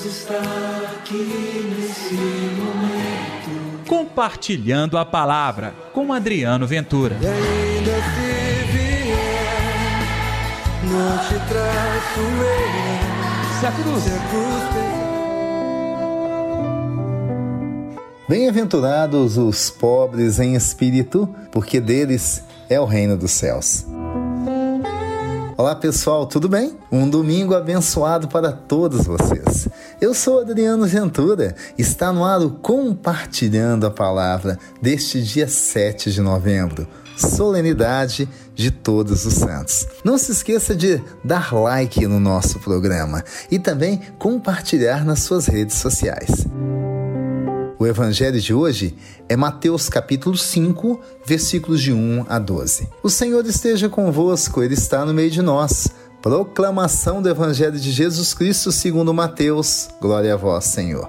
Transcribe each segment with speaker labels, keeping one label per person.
Speaker 1: Deus está aqui nesse momento.
Speaker 2: Compartilhando a palavra com Adriano Ventura.
Speaker 1: E ainda se vier, não te traço eu.
Speaker 2: Se a cruz.
Speaker 1: Se a cruz pesar.
Speaker 3: Bem-aventurados os pobres em espírito, porque deles é o reino dos céus. Olá pessoal, tudo bem? Um domingo abençoado para todos vocês. Eu sou Adriano Ventura, está no ar o Compartilhando a Palavra deste dia 7 de novembro, solenidade de Todos os Santos. Não se esqueça de dar like no nosso programa e também compartilhar nas suas redes sociais. O evangelho de hoje é Mateus capítulo 5, versículos de 1 a 12. O Senhor esteja convosco, ele está no meio de nós. Proclamação do evangelho de Jesus Cristo segundo Mateus. Glória a vós, Senhor.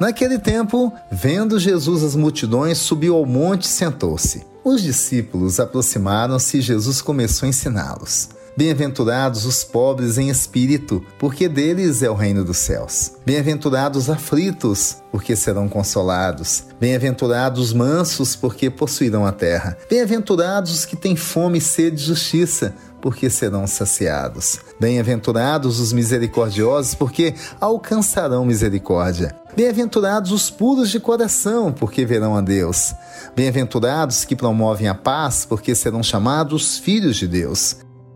Speaker 3: Naquele tempo, vendo Jesus as multidões, subiu ao monte e sentou-se. Os discípulos aproximaram-se e Jesus começou a ensiná-los. Bem-aventurados os pobres em espírito, porque deles é o reino dos céus. Bem-aventurados aflitos, porque serão consolados. Bem-aventurados os mansos, porque possuirão a terra. Bem-aventurados os que têm fome e sede de justiça, porque serão saciados. Bem-aventurados os misericordiosos, porque alcançarão misericórdia. Bem-aventurados os puros de coração, porque verão a Deus. Bem-aventurados que promovem a paz, porque serão chamados filhos de Deus.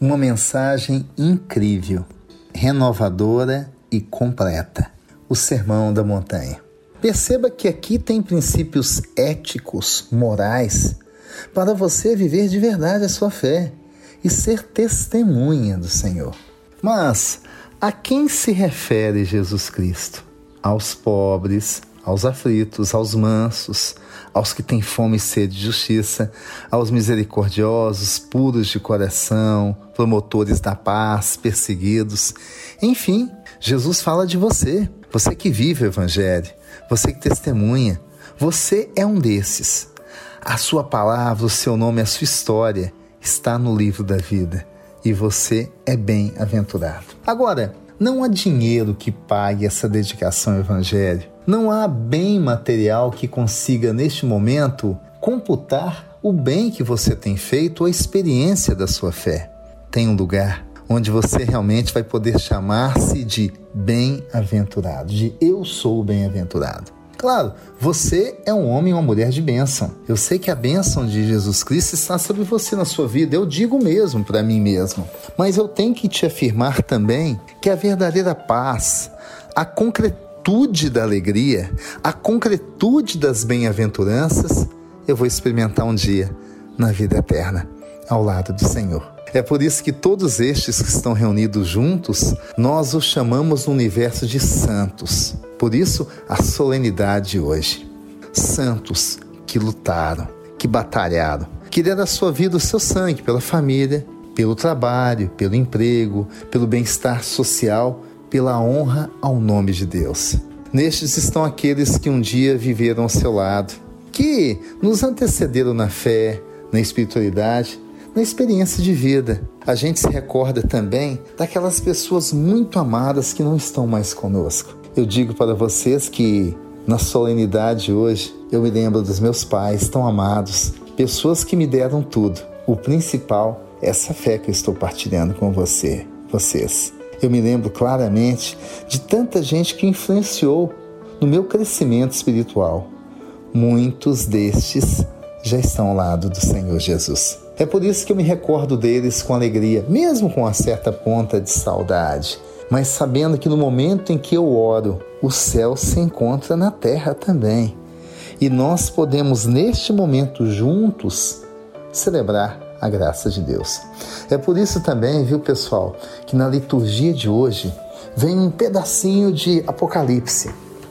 Speaker 3: uma mensagem incrível, renovadora e completa. O Sermão da Montanha. Perceba que aqui tem princípios éticos, morais, para você viver de verdade a sua fé e ser testemunha do Senhor. Mas a quem se refere Jesus Cristo? Aos pobres, aos aflitos, aos mansos, aos que têm fome e sede de justiça, aos misericordiosos, puros de coração, promotores da paz, perseguidos. Enfim, Jesus fala de você, você que vive o Evangelho, você que testemunha. Você é um desses. A sua palavra, o seu nome, a sua história está no livro da vida e você é bem-aventurado. Agora, não há dinheiro que pague essa dedicação ao Evangelho. Não há bem material que consiga, neste momento, computar o bem que você tem feito ou a experiência da sua fé. Tem um lugar onde você realmente vai poder chamar-se de bem-aventurado, de eu sou bem-aventurado. Claro, você é um homem ou uma mulher de bênção. Eu sei que a bênção de Jesus Cristo está sobre você na sua vida. Eu digo mesmo para mim mesmo. Mas eu tenho que te afirmar também que a verdadeira paz, a concretude da alegria, a concretude das bem-aventuranças, eu vou experimentar um dia na vida eterna, ao lado do Senhor. É por isso que todos estes que estão reunidos juntos, nós os chamamos no universo de santos. Por isso, a solenidade de hoje. Santos que lutaram, que batalharam, que deram a sua vida, o seu sangue pela família, pelo trabalho, pelo emprego, pelo bem-estar social, pela honra ao nome de Deus. Nestes estão aqueles que um dia viveram ao seu lado, que nos antecederam na fé, na espiritualidade na experiência de vida. A gente se recorda também daquelas pessoas muito amadas que não estão mais conosco. Eu digo para vocês que na solenidade hoje eu me lembro dos meus pais tão amados, pessoas que me deram tudo. O principal é essa fé que eu estou partilhando com você, vocês. Eu me lembro claramente de tanta gente que influenciou no meu crescimento espiritual. Muitos destes já estão ao lado do Senhor Jesus. É por isso que eu me recordo deles com alegria, mesmo com uma certa ponta de saudade, mas sabendo que no momento em que eu oro, o céu se encontra na terra também. E nós podemos, neste momento, juntos, celebrar a graça de Deus. É por isso também, viu, pessoal, que na liturgia de hoje vem um pedacinho de Apocalipse,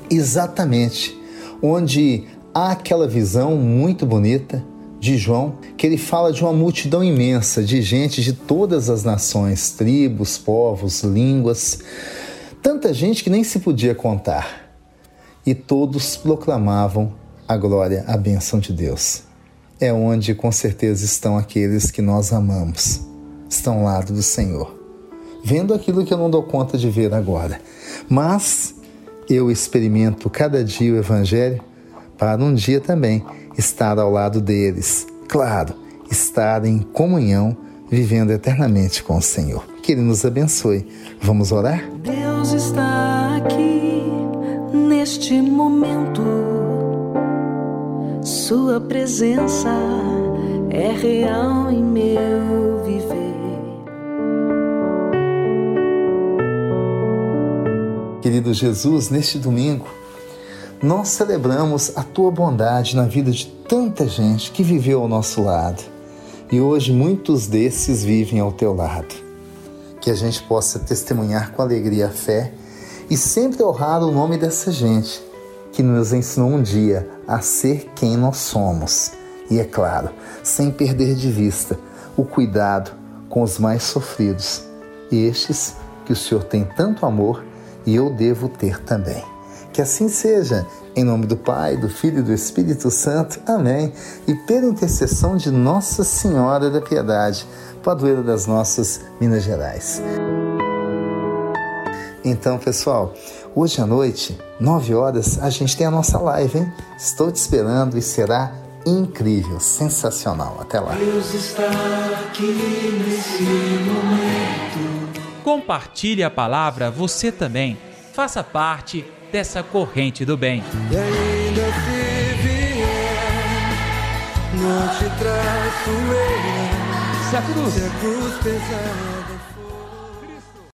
Speaker 3: exatamente onde há aquela visão muito bonita de João, que ele fala de uma multidão imensa de gente de todas as nações, tribos, povos, línguas, tanta gente que nem se podia contar. E todos proclamavam a glória, a bênção de Deus. É onde com certeza estão aqueles que nós amamos, estão ao lado do Senhor, vendo aquilo que eu não dou conta de ver agora. Mas eu experimento cada dia o Evangelho para um dia também estar ao lado deles. Claro, estar em comunhão, vivendo eternamente com o Senhor. Que Ele nos abençoe. Vamos orar?
Speaker 4: Deus está aqui neste momento. Sua presença é real em meu viver.
Speaker 3: Querido Jesus, neste domingo, nós celebramos a tua bondade na vida de tanta gente que viveu ao nosso lado e hoje muitos desses vivem ao teu lado. Que a gente possa testemunhar com alegria a fé e sempre honrar o nome dessa gente que nos ensinou um dia a ser quem nós somos. E é claro, sem perder de vista o cuidado com os mais sofridos, estes que o Senhor tem tanto amor e eu devo ter também. Que assim seja, em nome do Pai, do Filho e do Espírito Santo. Amém. E pela intercessão de Nossa Senhora da Piedade, padroeira das nossas Minas Gerais. Então, pessoal, hoje à noite, 9 horas, a gente tem a nossa live, hein? Estou te esperando e será incrível, sensacional. Até lá.
Speaker 1: Deus está aqui nesse momento.
Speaker 2: Compartilhe a palavra você também. Faça parte dessa corrente do bem.
Speaker 1: E ainda se vier, não te traço eu.
Speaker 2: Se a cruz
Speaker 1: Se a cruz pesar